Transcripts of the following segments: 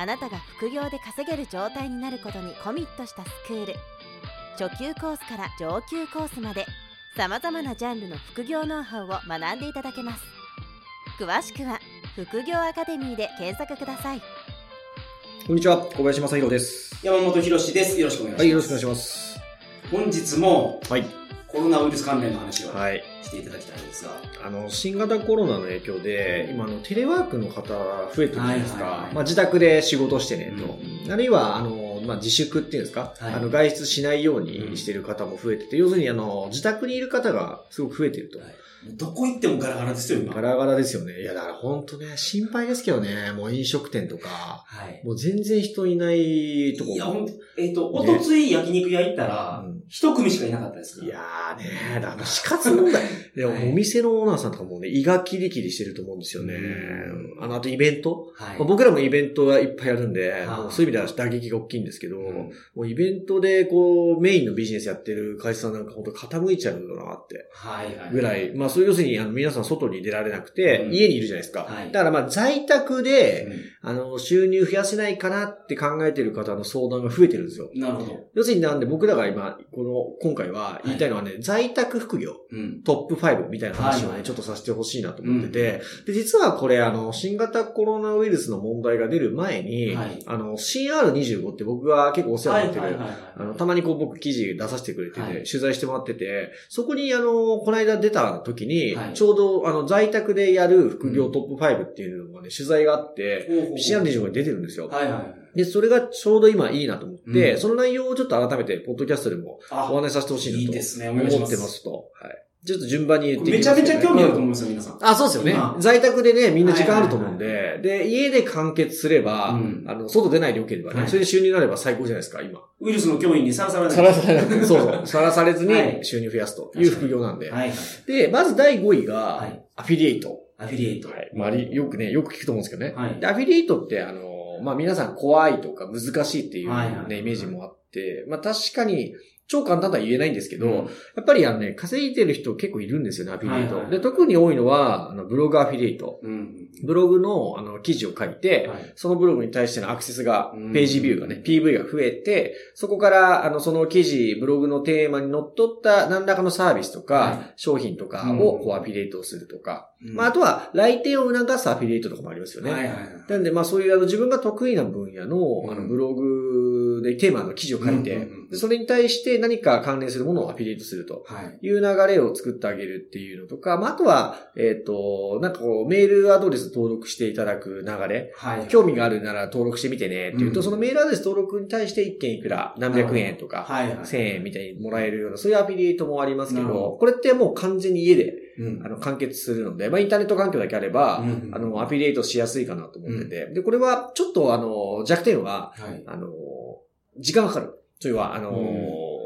あなたが副業で稼げる状態になることにコミットしたスクール初級コースから上級コースまでさまざまなジャンルの副業ノウハウを学んでいただけます詳しくは副業アカデミーで検索くださいこんにちは、小林正宏です。山本博史です。よろしくお願いします。はい、よろしくお願いします。本日もはい。コロナウイルス関連の話をはい。していただきたいんですが、あの、新型コロナの影響で、今、あの、テレワークの方増えてるじゃないですかはいはいは。いまあ、自宅で仕事してね、うと。あるいは、あの、まあ、自粛っていうんですか、はいあの、外出しないようにしてる方も増えてて、要するに、あの、自宅にいる方がすごく増えてると。どこ行ってもガラガラですよ、今。ガラガラですよね。いや、だから本当ね、心配ですけどね、もう飲食店とか、はい。もう全然人いないとこいや、ほんと、えっ、と、おとつい焼肉屋行ったらうん、一組しかいなかったですから。いやーねだから死活問題。でも、はいお店のオーナーさんとかもね、胃がキリキリしてると思うんですよねう。あの、あとイベント、はい。まあ僕らもイベントはいっぱいやるんで、そういう意味では打撃が大きいんですけど、うんもうイベントでこう、メインのビジネスやってる会社さんなんか本当傾いちゃうんだなって。はいはい。ぐらい。まあ、そういう要するに、あの、皆さん外に出られなくて、うん家にいるじゃないですか。はいだからまあ、在宅で、うあの、収入増やせないかなって考えてる方の相談が増えてるんですよ。んなるほど。要するになんで僕らが今、この、今回は言いたいのはね、在宅副業。うん。トップ5みたいな話をね、はいちょっとさせてほしいなと思ってて、で、実はこれ、あの、新型コロナウイルスの問題が出る前に、はいあの、CR25 って僕が結構お世話になってる、はいはいはいあの、たまにこう僕記事出させてくれてて、はい取材してもらってて、そこにあの、この間出た時に、はいちょうどあの、在宅でやる副業トップ5っていうのがね、取材があって、ほうほうほう CR25 に出てるんですよ。はいはい。で、それがちょうど今いいなと思って、うんその内容をちょっと改めて、ポッドキャストでもあお話しさせてほしいなといいですね。お思ってます。と。はい。ちょっと順番に言っていめちゃめちゃ興味あると思うんですよ、皆さん。あ、そうですよね今。在宅でね、みんな時間あると思うんはいで、で、家で完結すれば、うんあの、外出ないでよければね、はいそれで収入になれば最高じゃないですか、今。ウイルスの脅威にさらされない。さらされなく、そうそう、さらされずはいに収入増やすという副業なんで。はいはい。で、まず第5位がはい、アフィリエイト。アフィリエイト。はい。まあよくね、よく聞くと思うんですけどね。はいで、アフィリエイトって、あの、まあ皆さん怖いとか難しいっていうはいはいね、イメージもあって、まあ確かに、超簡単とは言えないんですけど、うんやっぱりあのね、稼いでる人結構いるんですよね、アフィリエイト。はいはいで、特に多いのは、あの、ブログアフィリエイト。うん。ブログの、あの、記事を書いて、はいそのブログに対してのアクセスがうん、ページビューがね、PV が増えて、そこから、あの、その記事、ブログのテーマにのっとった何らかのサービスとか、は商品とかうんを、こう、アフィリエイトをするとか。うんまあ、あとは、来店を促すアフィリエイトとかもありますよね。はいはいはい。なんで、まあ、そういう、あの、自分が得意な分野の、あの、うんブログでテーマの記事を書いて、でそれに対して何か関連するものをアフィリエイトすると。はい。いう流れを作ってあげるっていうのとか、まあ、あとは、えっ、と、なんかこう、メールアドレス登録していただく流れ。はい。興味があるなら登録してみてねっていうと、うんそのメールアドレス登録に対して1件いくら何百円とか、はいはい。1000円みたいにもらえるような、そういうアフィリエイトもありますけど、どこれってもう完全に家で、うんあの、完結するので、まあ、インターネット環境だけあれば、うんあの、アフィリエイトしやすいかなと思ってて、で、これは、ちょっとあの、弱点は、はい。あの、時間かかる。というのは、あの、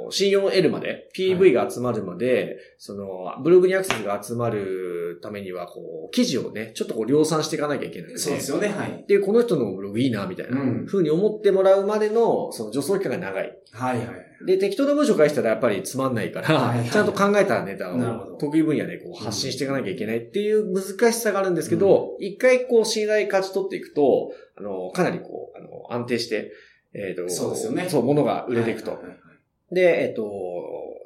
うん信用を得るまで、PV が集まるまで、その、ブログにアクセスが集まるためには、こう、記事をね、ちょっとこう量産していかなきゃいけないので。そうですよね、はい。で、この人のブログいいな、みたいな、うん風に思ってもらうまでの、その助走期間が長い。はいはい。で、適当な文章返したらやっぱりつまんないから、はいはいちゃんと考えたネタを得意分野でこう発信していかなきゃいけないっていう難しさがあるんですけど、一、回こう信頼勝ち取っていくと、あの、かなりこう、あの、安定して、えっ、と、そうですよねそう、物が売れていくと。はいはいはいで、えっ、と、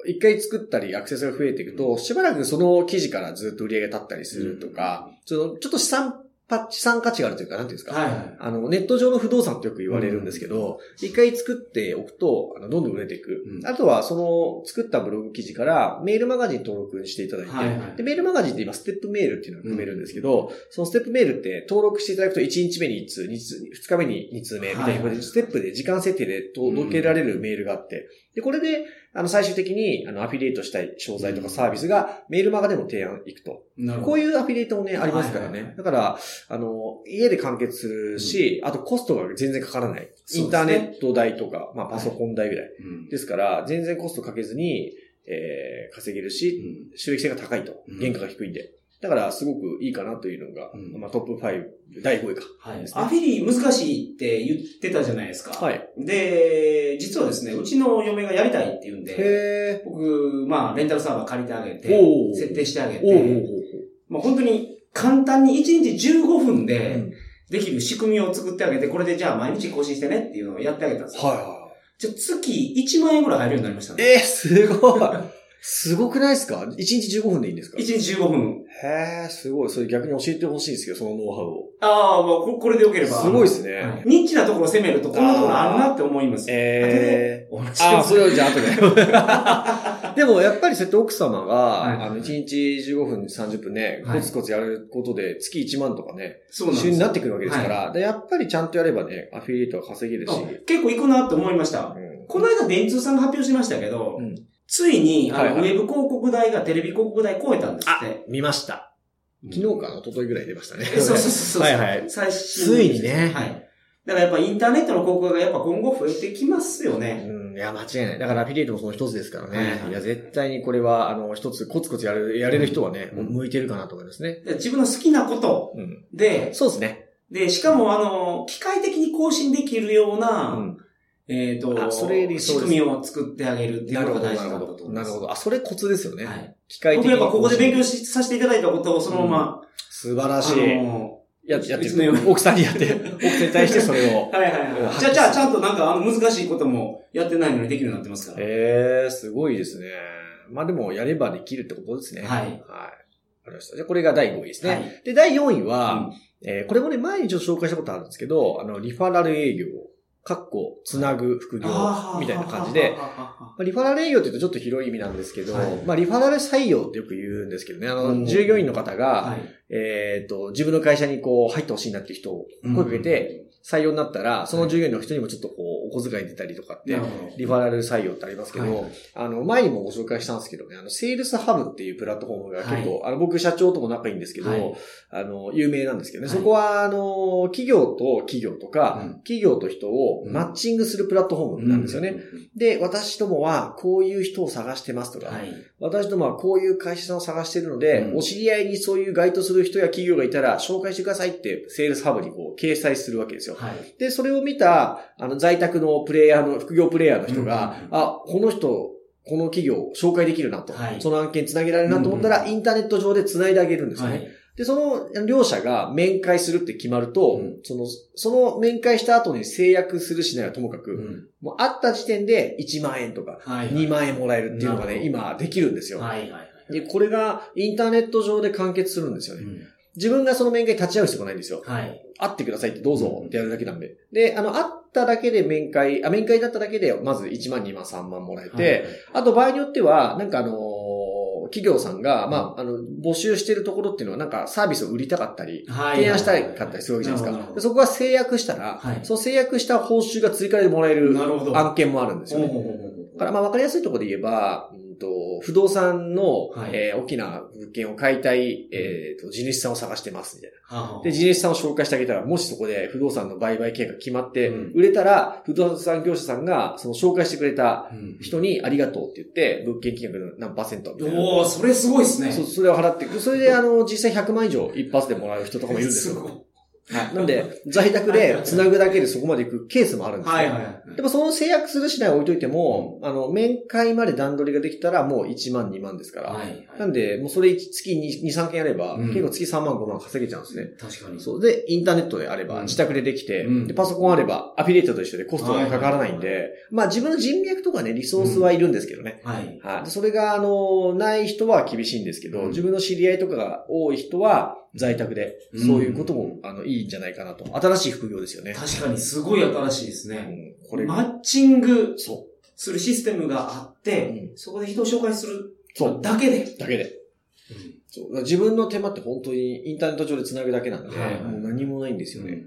一回作ったりアクセスが増えていくと、しばらくその記事からずっと売り上げ立ったりするとか、そのちょっと資産パ資産価値があるというか、なんていうんですか。はいはい。あの、ネット上の不動産ってよく言われるんですけど、一、回作っておくと、あの、どんどん売れていく。うん。あとは、その、作ったブログ記事から、メールマガジン登録していただいて、はいはい。で、メールマガジンって今、ステップメールっていうのが組めるんですけど、そのステップメールって登録していただくと、1日目に1通、2通、2日目に2通目みたいな、はいはいステップで時間設定で届けられるメールがあって、で、これで、あの、最終的に、あの、アフィリエイトしたい商材とかサービスが、メールマガでも提案いくと。こういうアフィリエイトもね、ありますからね。だから、あの、家で完結するし、あとコストが全然かからない。インターネット代とか、まあパソコン代ぐらい。うんですから、全然コストかけずに、えー、稼げるし、収益性が高いとうん。原価が低いんで。だから、すごくいいかなというのが、うんまあトップ5、第5位か。はいアフィリ難しいって言ってたじゃないですか。はい。で、実はですね、うちの嫁がやりたいって言うんで、へ僕、まあ、レンタルサーバー借りてあげて設定してあげて、まあ本当に簡単に1日15分でうんできる仕組みを作ってあげて、これでじゃあ毎日更新してねっていうのをやってあげたんですよ。はいはじゃあ月1万円ぐらい入るようになりましたい。ね。えー、すごい。すごくないですか ?1 日15分でいいんですか？1日15分。へえ、すごい。それ逆に教えてほしいんですけど、そのノウハウを。ああ、まあここれでよければ。すごいですねはいニッチなところを攻めるとこんなところあるなって思います。えお話しああ、それはじゃあ後で。でも、やっぱりそうやって奥様が、はいあの、1日15分、30分ね、はいコツコツやることで、月1万とかね、そうなんですよ収入になってくるわけですから、でやっぱりちゃんとやればね、アフィリエイトは稼げるし。あ結構いくなって思いました。うんこの間電通さんが発表しましたけど、うんついに、あの、はいはいウェブ広告代がテレビ広告代超えたんですあって。、見ました。昨日かな、一昨日ぐらい出ましたね。えそうそうそうそう。はいはい。最新ついにねはい。だからやっぱインターネットの広告がやっぱ今後増えてきますよね。うん、いや、間違いない。だからアフィリエイトもその一つですからね。はいはいいや、絶対にこれは、あの、一つコツコツやる、やれる人はね、うん向いてるかなと思いますね。で自分の好きなことうん。で、そうですね。で、しかもあの、機械的に更新できるよううな、ん。えっ、とあそれ仕組みを作ってあげるっていうのが大事なんだなるほど。と思います。なるほど。あ、それコツですよね。はい。機械的に。僕やっぱここで勉強しさせていただいたことをそのまま、素晴らしい。あのや、やってる。奥さんにやって、奥さんに対してそれを。はいはいはい。じゃあ、じゃあ、ちゃんとなんか、あの、難しいこともやってないのにできるようになってますから。ええー、すごいですね。まあでも、やればできるってことですね。はいはい。わかりました。じゃあ、これが第5位ですね。はいで、第4位は、うんえーこれもね、前にちょっと紹介したことあるんですけど、あの、リファラル営業、かっこ、つなぐ副業、みたいな感じで、まあ、リファラル営業って言うとちょっと広い意味なんですけど、はい。まあ、リファラル採用ってよく言うんですけどね、あの、うん。従業員の方が、はい。えっ、と、自分の会社にこう、入ってほしいなっていう人を声かけて、採用になったら、その従業員の人にもちょっとこう、お小遣い出たりとかって。リファラル採用ってありますけど、はい。あの、前にもご紹介したんですけどね、あの、セールスハブっていうプラットフォームが結構、あの、僕社長とも仲いいんですけど、はい。あの、有名なんですけどね、はい。そこは、あの、企業と企業とか、うん。企業と人をマッチングするプラットフォームなんですよね。で、私どもはこういう人を探してますとか、はい。私どもはこういう会社さんを探してるので、うん。お知り合いにそういう該当する人や企業がいたら紹介してくださいって、セールスハブにこう、掲載するわけですよ。はい。で、それを見た、あの、在宅のプレイヤーの、副業プレイヤーの人が、うんあ、この人、この企業紹介できるなと、はいその案件つなげられるなと思ったら、うんインターネット上でつないであげるんですよね。はい。で、その両者が面会するって決まると、うんその、その面会した後に制約するしないはともかく、うんもう会った時点で1万円とか、はい。2万円もらえるっていうのがね、なるほど今できるんですよ。はい。はい。で、これがインターネット上で完結するんですよね。うん自分がその面会に立ち会う必要がないんですよ。はい。会ってくださいってどうぞってやるだけなんで。で、あの、会っただけで面会、あ、面会だっただけで、まず1万、2万、3万もらえて、あと場合によっては、なんかあのー企業さんが、まあ、あの、募集してるところっていうのは、なんかサービスを売りたかったり、はい、提案したかったりするわけじゃないですか。そこが制約したら、はいその制約した報酬が追加でもらえる案件もあるんですよね。だからまあ分かりやすいところで言えば、うんと不動産の、はいえー大きな物件を買いたい、えーと地主さんを探してますみたいな。はあで、地主さんを紹介してあげたら、もしそこで不動産の売買契約が決まってうん、売れたら、不動産業者さんが、その紹介してくれたうん人にありがとうって言って、物件金額の何パーセントみたいな。おー、それすごいですね。そそれを払って。それで、あの、実際100万以上一発でもらう人とかもいるんですよ。ごいはい。なんで、在宅で繋ぐだけでそこまで行くケースもあるんですよ。はいはいはい。でもその制約するしない置いといても、あの、面会まで段取りができたらもう1万2万ですから。はい。なんで、もうそれ月2、2 3件やれば、うん結構月3万5万稼げちゃうんですね。確かに。そう。で、インターネットであれば、うん自宅でできて、うんで、パソコンあれば、アフィリエイトと一緒でコストがかからないんで、はいまあ自分の人脈とかね、リソースはいるんですけどね。はい。はい。でそれが、あの、ない人は厳しいんですけど、うん自分の知り合いとかが多い人は、在宅で、うんそういうことも、あの、いいんじゃないかなと。新しい副業ですよね。確かにすごい新しいですうね。ん、これマッチングそするシステムがあって、うそこで人を紹介するう。そう。だけで。だけで。そう自分の手間って本当にインターネット上で繋ぐだけなんで、もう何もないんですよね。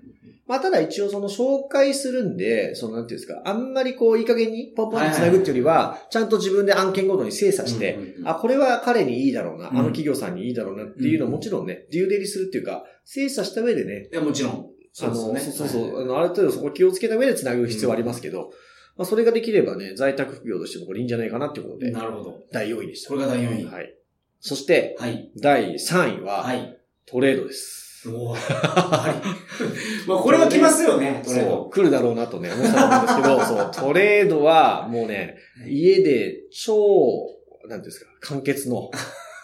まあ、ただ一応その紹介するんで、そのなんていうんですか、あんまりこういい加減にポンポンと繋ぐっていうよりは、ちゃんと自分で案件ごとに精査して、あ、これは彼にいいだろうな、うんあの企業さんにいいだろうなっていうのをもちろんね、デューデリするっていうか、精査した上でね、いや、もちろん。そうですよねそうそう、あの、ある程度そこ気をつけた上で繋ぐ必要はありますけど、まあ、それができればね、在宅副業としてもこれいいんじゃないかなっていうことで、なるほど。第4位でした。これが第4位。はい。そして、はい。第3位は、はい。トレードです。おーはい。まあ、これは来ますよね、トレード。そう、来るだろうなとね、思ったんですけど、そう、トレードは、もうね、家で超、なんていうんですか、簡潔の、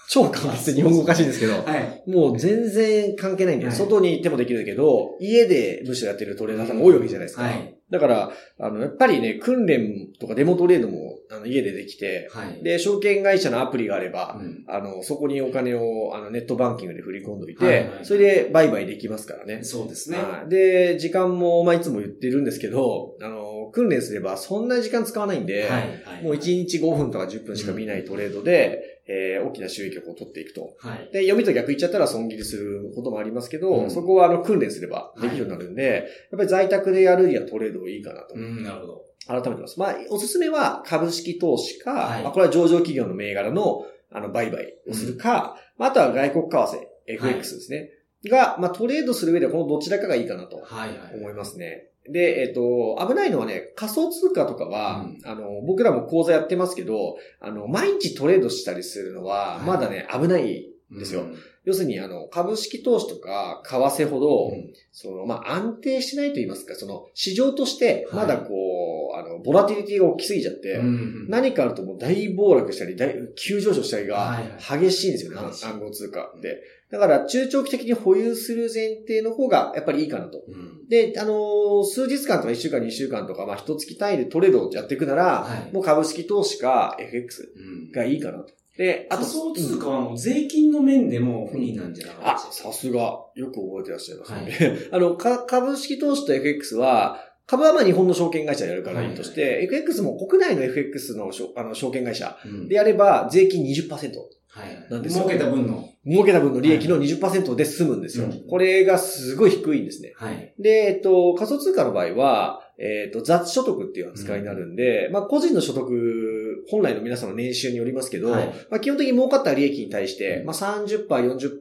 超簡潔で日本語おかしいんですけど、はい。もう全然関係ないんだよ。はい外に行ってもできるけど、家でむしろやってるトレーナーさんが多いわけじゃないですか。はい。だから、あの、やっぱりね、訓練とかデモトレードも、あの、家でできて、はい。で、証券会社のアプリがあれば、うんあの、そこにお金を、あの、ネットバンキングで振り込んどいて、はいはいそれで売買できますからね。そうですね。はいで、時間も、まあ、いつも言ってるんですけど、あの、訓練すればそんな時間使わないんで、はい。はい。もう1日5分とか10分しか見ないトレードで、えー大きな収益を取っていくと。はい。で、読みと逆言っちゃったら損切りすることもありますけど、うんそこはあの訓練すればできるようになるんで、やっぱり在宅でやるにはトレードいいかなとうん、なるほど。改めてます。まあ、おすすめは株式投資か、はいまあ、これは上場企業の銘柄のあの売買をするか、まあ、あとは外国為替、FX ですね。が、まあ、トレードする上ではこのどちらかがいいかなとはいはい。思いますね。で、えっ、と、危ないのはね、仮想通貨とかは、うん。あの、僕らも講座やってますけど、あの、毎日トレードしたりするのは、はい。まだね、危ないですよ。うん要するに、あの、株式投資とか、為替ほど、うん。その、まあ、安定してないと言いますか、その、市場として、はい。まだこう、あの、ボラティリティが大きすぎちゃって、うん何かあるともう大暴落したり、大急上昇したりがはい激しいんですよね、激しい。暗号通貨で。だから、中長期的に保有する前提の方が、やっぱりいいかなと。うん。で、あのー数日間とか1週間、2週間とか、まあ、一月単位でトレードをやっていくなら、はい。もう株式投資か FX うん。がいいかなと。で、あと、仮想通うん貨はもう税金の面でも不利なんじゃなかあ、ったですか？さすが。よく覚えてらっしゃいますね。あの、か株式投資と FX は、株はまあ日本の証券会社でやるからいいとして、FX も国内の FX のあの証券会社うんでやれば税金20%。はい。なんですよ儲けた分の。儲けた分の利益の20%で済むんですよ。うんこれがすごい低いんですね。はい。で、えっと、仮想通貨の場合は、えっと、雑所得っていう扱いになるんで、まあ、個人の所得、本来の皆さんの年収によりますけど、はい。まあ、基本的に儲かった利益に対して、まあ、30%、40%、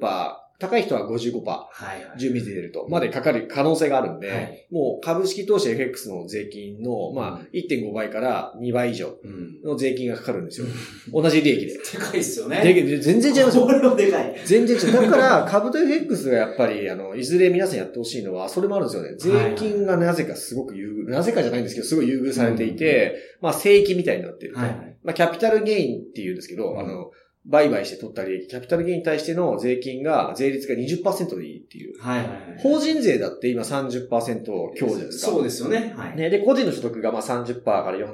高い人は55%。はいはい。住民税出ると、までかかる可能性があるんで、はいもう株式投資 FX の税金の、まあ、1.5倍から2倍以上うん。の税金がかかるんですよ。同じ利益で。でかいっすよね。でで全然違いますよ こ。れはでかい。全然違う。だから、株と FX がやっぱり、あの、いずれ皆さんやってほしいのは、それもあるんですよね。税金がなぜかすごく優遇、なぜかじゃないんですけど、すごい優遇されていて、まあ、正規みたいになってると。はいはい。まあ、キャピタルゲインって言うんですけど、うんあの、売買して取った利益、キャピタルゲインに対しての税金が、税率が20%でいいっていう。はいはいはい。法人税だって今30%強じゃないですか？そうですよね。はい。ね。で、個人の所得がまあ30%から40%。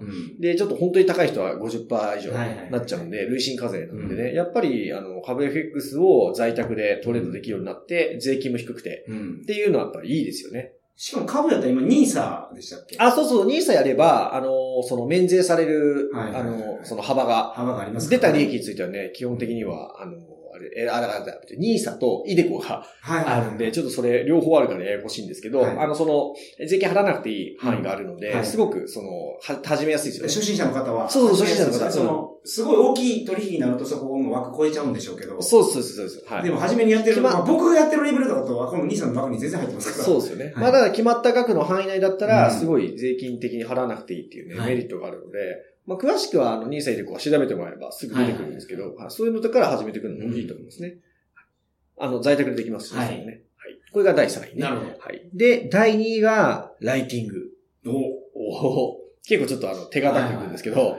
うん。で、ちょっと本当に高い人は50%以上はいはいはいなっちゃうんで、累進課税なんでね、うやっぱり、あの、株 FX を在宅でトレードできるようになって、税金も低くて、うんっ。ていうのはやっぱりいいですよね。しかも株だったら今、ニーサでしたっけ？あ、そうそう、NISA やれば、あの、その免税される、はいはいはいあの、その幅が、幅があります出た利益についてはね、基本的には、あの、あれ、え、あ、だから、ニーサとイデコが。あるんで、ちょっとそれ両方あるからややこしいんですけど、はいあの、その、税金払わなくていい範囲があるので、うんはいすごく、その、は、始めやすいですよね。初心者の方は。そうそう初心者の方その、すごい大きい取引になるとそこの枠超えちゃうんでしょうけど。そうそうそうです。はい。でも初めにやってる、決ままあ、僕がやってるレベルだと、この兄さんの枠に全然入ってますから。そうですよね。はいまあ、だから決まった額の範囲内だったら、うんすごい税金的に払わなくていいっていうね、はいメリットがあるので、まあ、詳しくは、あの、ニーサイでこう調べてもらえばすぐ出てくるんですけど、はいそういうのから始めていくのもいいと思いますね。あの、在宅でできますしね。はい。これが第3位ね。なるほどはい。で、第2位が、ライティング。おおお結構ちょっとあの、手堅くいくんですけど、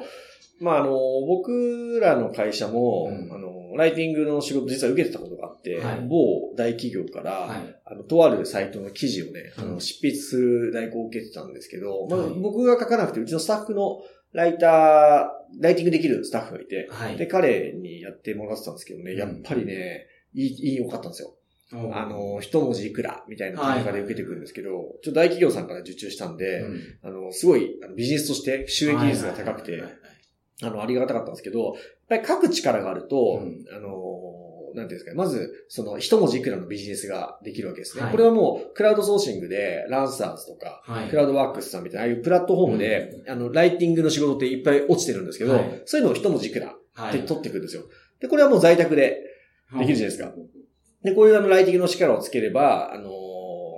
まあ、あの、僕らの会社も、うんあの、ライティングの仕事実は受けてたことがあって、はい某大企業から、はい。あの、とあるサイトの記事をね、あの、うん執筆する代行を受けてたんですけど、まあはい、僕が書かなくて、うちのスタッフのライター、ライティングできるスタッフがいて、はい。で、彼にやってもらってたんですけどね、うん。やっぱりね、いい、いい良かったんですよ。おあ、の、一文字いくらみたいな単価で受けてくるんですけど、ちょっと大企業さんから受注したんで、うん。あの、すごいビジネスとして収益率が高くてはいはいはい、あの、ありがたかったんですけど、やっぱり書く力があると、うん。あの、なんていうんですかね、まず、その、一文字いくらのビジネスができるわけですね。はい。これはもう、クラウドソーシングで、ランサーズとか、はい。クラウドワークスさんみたいな、ああいうプラットフォームで、あの、ライティングの仕事っていっぱい落ちてるんですけど、はい。そういうのを一文字いくらはって取っていくんですよ。で、これはもう在宅でできるじゃないですか。で、こういうあの、ライティングの力をつければ、あのー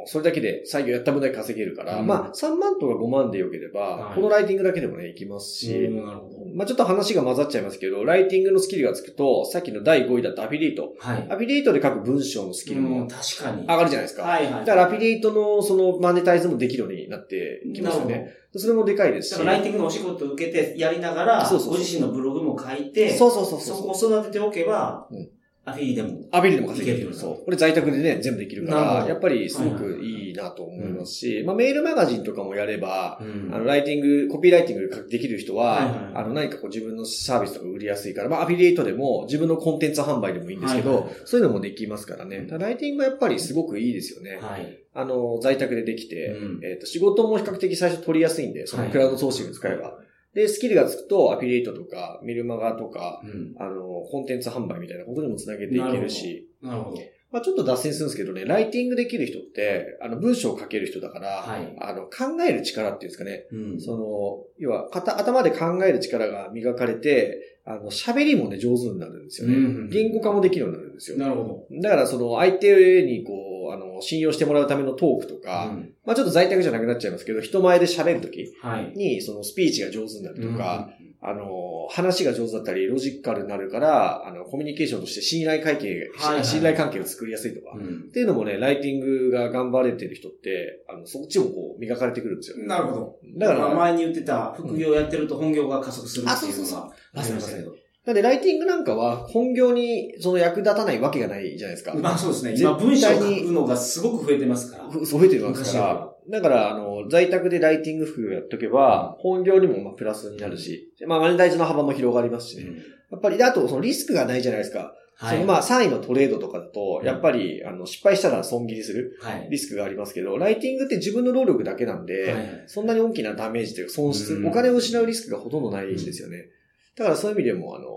それだけで作業やった分だけ稼げるから、うん。まあ、3万とか5万でよければ、はい。このライティングだけでもね、いきますし、うんなるほまあちょっと話が混ざっちゃいますけど、ライティングのスキルがつくと、さっきの第5位だったアフィリエイト。ど。はい。アフィリエイトで書く文章のスキルうんも確かに。上がるじゃないですか。はいはい。だからアフィリエイトのそのマネタイズもできるようになってきますよね。それもでかいですし。だからライティングのお仕事を受けてやりながら、そうそうそうご自身のブログも書いて、そうそうそうそそう。こを育てておけばうん、アフィリでも。アフィリでも稼げる。そう。これ在宅でね、全部できるから、やっぱりすごくいいなと思いますし、まあメールマガジンとかもやれば、うんあの、ライティング、コピーライティングできる人は、はいはいはいあの、何かこう自分のサービスとか売りやすいから、まあ、アフィリエイトでも自分のコンテンツ販売でもいいんですけど、はいはいそういうのもできますからね。らライティングはやっぱりすごくいいですよね。はい。あの、在宅でできて、うんえっ、と、仕事も比較的最初取りやすいんで、そのはいクラウドソーシング使えば。で、スキルがつくと、アフィリエイトとか、ミルマガとか、うん。あの、コンテンツ販売みたいなことにもつなげていけるし、なるほど。まあちょっと脱線するんですけどね、ライティングできる人って、あの、文章を書ける人だから、はいあの、考える力っていうんですかね、うん。その、要は、頭で考える力が磨かれて、あの、喋りもね、上手になるんですよね。うん言語化もできるようになるんですよ。なるほだから、その、相手にこう、あの、信用してもらうためのトークとど。か、うんまあちょっと在宅じゃなくなっちゃいますけど、人前で喋るときはい。に、そのスピーチが上手になるとか、あの、話が上手だったり、ロジカルになるから、あの、コミュニケーションとして信頼関係、はいはい信頼関係を作りやすいとか、うん。っていうのもね、ライティングが頑張れてる人って、あの、そっちもこう、磨かれてくるんですよ。なるほど。だから、まあ前に言ってた、副業やってると本業が加速するっていうのがありましたけど。なんで、ライティングなんかは本業にその役立たないわけがないじゃないですか。まあそうですね。今文章を書くのがすごく増えてますから。ふそう増えてるわけですから。だから、あの、在宅でライティング副業やっとけば、本業にもまあプラスになるし、まあマネタイズの幅も広がりますしね。やっぱり、であと、そのリスクがないじゃないですか。はい。そのまあ3位のトレードとかだと、うんやっぱり、あの、失敗したら損切りするはい。リスクがありますけど、ライティングって自分の労力だけなんで、はいそんなに大きなダメージというか損失、うんお金を失うリスクがほとんどないんですよね。だからそういう意味でも、あの、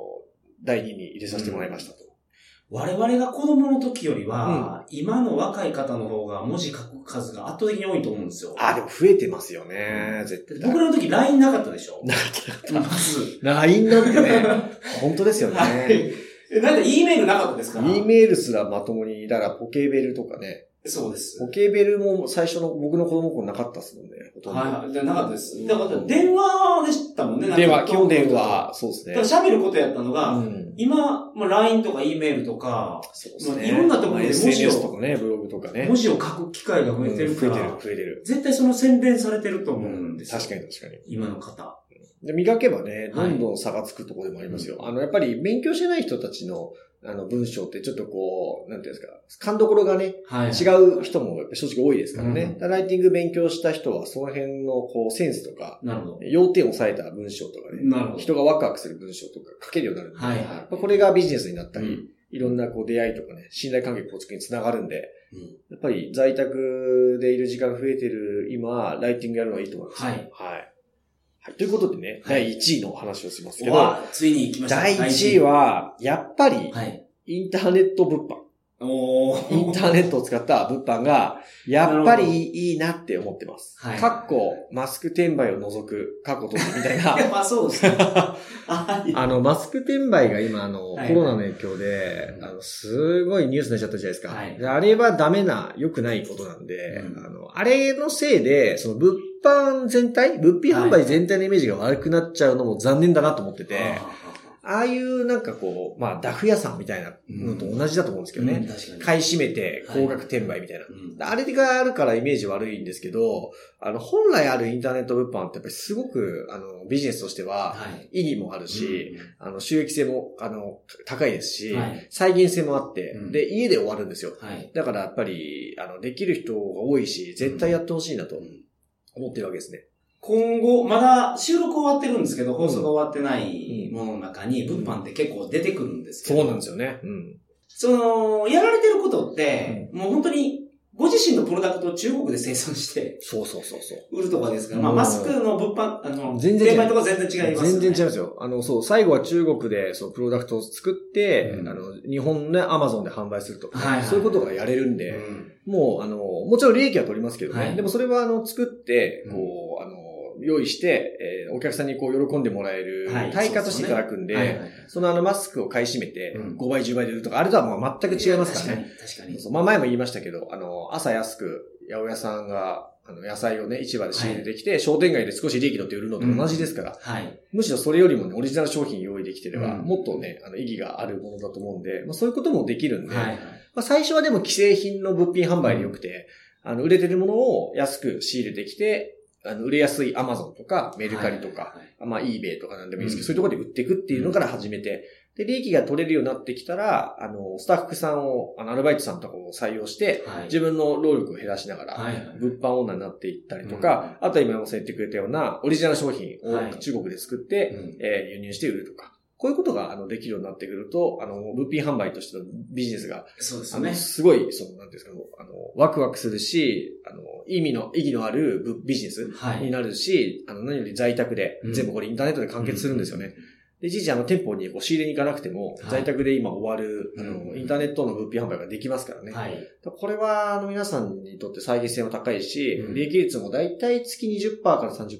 第2に入れさせてもらいましたと。我々が子供の時よりは、今の若い方の方が文字書く数が圧倒的に多いと思うんですよ。あ、でも増えてますよね、絶対。僕らの時 LINE なかったでしょ？なかったまず。LINE なんてね、本当ですよね。はい。えなんか E メールなかったですか？E メールすらまともに、だからポケベルとかね。そうです。ポケベルも最初の僕の子供の頃なかったっすもんね。はいはい。じゃなかったです。だから電話でしたもんね。電話、基本電話、そうですねだか。ら喋ることやったのが、うん。今、まあ、LINE とか E メールとか、そうですね。まあいろんなところでまあ文字を SNS とかね、ブログとかね。文字を書く機会が増えてるから、うん増えてる、増えてる。絶対その洗練されてると思うんですよ。確かに確かに。今の方。で磨けばね、どはいんどん差がつくところでもありますよ。あの、やっぱり勉強してない人たちの、あの、文章ってちょっとこう、なんていうんですか、勘どころがね、はい。違う人も正直多いですからね。うんライティング勉強した人は、その辺のこう、センスとか。要点を抑えた文章とかね。人がワクワクする文章とか書けるようになるんで、はいはいまあこれがビジネスになったり、うんいろんなこう出会いとかね、信頼関係構築につながるんで、うんやっぱり在宅でいる時間が増えてる今、ライティングやるのはいいと思います。はいはい。はい。ということでね、はい第1位のお話をしますけど、わついに行きました。第1位は、やっぱり、はい。インターネット物販。おインターネットを使った物販が、やっぱりいいなって思ってます。はいかっこ、マスク転売を除く、過去とみたいやな。っぱそうですね。はいあの、マスク転売が今、あの、はいコロナの影響で、うんあの、すごいニュースになっちゃったじゃないですか。はいであれはダメな、良くないことなんで、うんあの、あれのせいで、その物販全体、物品販売全体のイメージが悪くなっちゃうのも残念だなと思ってて、ああいうなんかこう、まあ、ダフ屋さんみたいなのと同じだと思うんですけどね。うん。買い占めて高額転売みたいな。うんあれがあるからイメージ悪いんですけど、あの、本来あるインターネット物販ってやっぱりすごく、あの、ビジネスとしてははい。意義もあるし、あの、収益性も、あの、高いですし、はい再現性もあって、うんで、家で終わるんですよ。はい。だからやっぱり、あの、できる人が多いし、絶対やってほしいなと思ってるわけですね。今後、まだ収録終わってるんですけど、放送が終わってないものの中に、物販って結構出てくるんですけど。そうなんですよね。うん。その、やられてることって、もう本当にご自身のプロダクトを中国で生産して、そうそうそうそう。売るとかですか？ら、まあ、うんマスクの物販、あの、全然全然違いますよね。全然違いますよ。あの、そう、最後は中国で、そう、プロダクトを作って、うんあの、日本のアマゾンで販売するとか、はいはいそういうことがやれるんで、うんもう、あの、もちろん利益は取りますけどね。はいでもそれは、あの、作ってうん、こう、あの、用意して、えーお客さんにこう、喜んでもらえるはい対価としていただくんで、はいはいそのあの、マスクを買い占めてうん、5倍、10倍で売るとか、あれとはもう全く違いますからね。確かに。確かに。そうまあ前も言いましたけど、あの、朝安く、八百屋さんが、あの、野菜をね、市場で仕入れてきて、商店街で少し利益取って売るのと同じですから、はい。むしろそれよりもね、オリジナル商品用意できてれば、うんもっとね、あの、意義があるものだと思うんで、まあそういうこともできるんで、はい。まあ最初はでも既製品の物品販売でよくて、あの、売れてるものを安く仕入れてきて、あの、売れやすいアマゾンとか、メルカリとか、はい。まあ、eBay とかなんでもいいですけど、うん。そういうところで売っていくっていうのから始めて、で、利益が取れるようになってきたら、あの、スタッフさんを、あの、アルバイトさんとかを採用して、はい。自分の労力を減らしながら、物販オーナーになっていったりとか、あとは今も言ってくれたようなオリジナル商品はい。を中国で作って、うん。えー輸入して売るとか、こういうことが、あの、できるようになってくると、あの、物品販売としてのビジネスが、あの、そうですよね。すごい、その、なんていうんですか、あの、ワクワクするし、あの、意味の、意義のあるぶビジネスはい。になるし、あの、何より在宅で、うん全部これインターネットで完結するんですよね。で、いちいちあの、店舗にこう仕入れに行かなくても、はい在宅で今終わる、あの、うんインターネットの物品販売ができますからね。はい。これは、あの、皆さんにとって再現性も高いし、うん利益率もだいたい月20%から30%。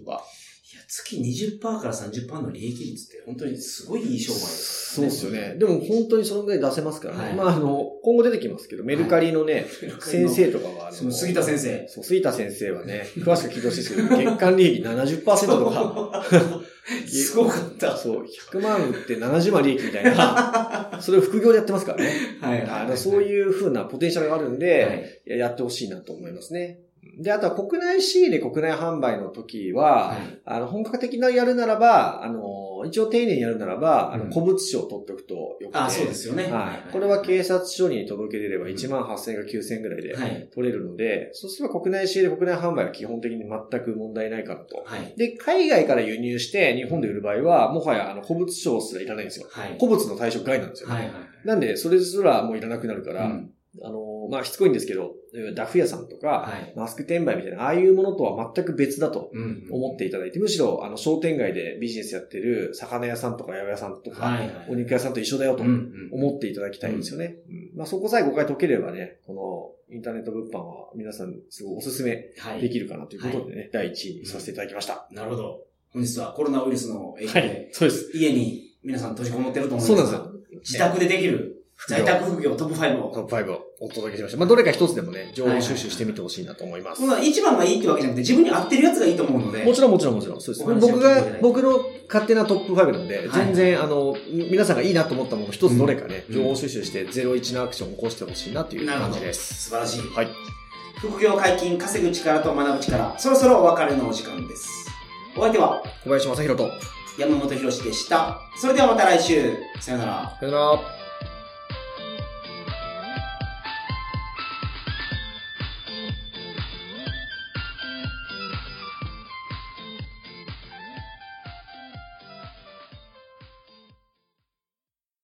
いや、月20%から30%の利益率って本当にすごいいい商売ですそうですよね。。でも本当にそのぐらい出せますからね。はいまあ、あの、今後出てきますけど、メルカリのね、先生とかは、の杉田先生。そう、杉田先生はね、詳しく聞いてほしいですけど、月間利益70%とか、すごかった。そう、100万売って70万利益みたいな、それを副業でやってますからね。はいあのそういう風なポテンシャルがあるんで、やってほしいなと思いますね。で、あとは国内仕入れ、国内販売の時は、はい。あの、本格的なやるならば、あの、一応丁寧にやるならば、あの、うん古物証を取っておくとよくて。あ、そうですよね。はい。これは警察署に届け出れば1万8000円か9000円ぐらいではい。取れるので、そうすれば国内仕入れ、国内販売は基本的に全く問題ないかなと。はい。で、海外から輸入して日本で売る場合は、もはやあの古物証すらいらないんですよ。はい。古物の対象外なんですよ。はい。はい。なんで、それすらもういらなくなるから、うんあの、まあ、しつこいんですけど、ダフ屋さんとか、はい。マスク転売みたいな、ああいうものとは全く別だとうん思っていただいて、むしろ、あの、商店街でビジネスやってる魚屋さんとか八百屋さんとか、お肉屋さんと一緒だよとうんうん思っていただきたいんですよね。うんまあ、そこさえ誤解解ければね、このインターネット物販は皆さんすごいおすすめはい。できるかなということでね、第一位にさせていただきました。なるほど。本日はコロナウイルスの影響はいで、。そうです。家に皆さん閉じこもってると思うますがなんですよ。自宅でできる在宅副業トップ5を。トップ5をお届けしました。まあ、どれか一つでもね、情報収集してみてほしいなと思います。そんな一番がいいってわけじゃなくて、自分に合ってるやつがいいと思うので。もちろんもちろんもちろん。そうです。僕が、僕の勝手なトップ5なんで、はい全然、あの、皆さんがいいなと思ったもの一つどれかね、うん情報収集して01のアクションを起こしてほしいなという。感じです。素晴らしい。はい。副業解禁、稼ぐ力と学ぶ力。そろそろお別れのお時間です。お相手は小林正宏と、山本博史でした。それではまた来週。さよなら。さよなら。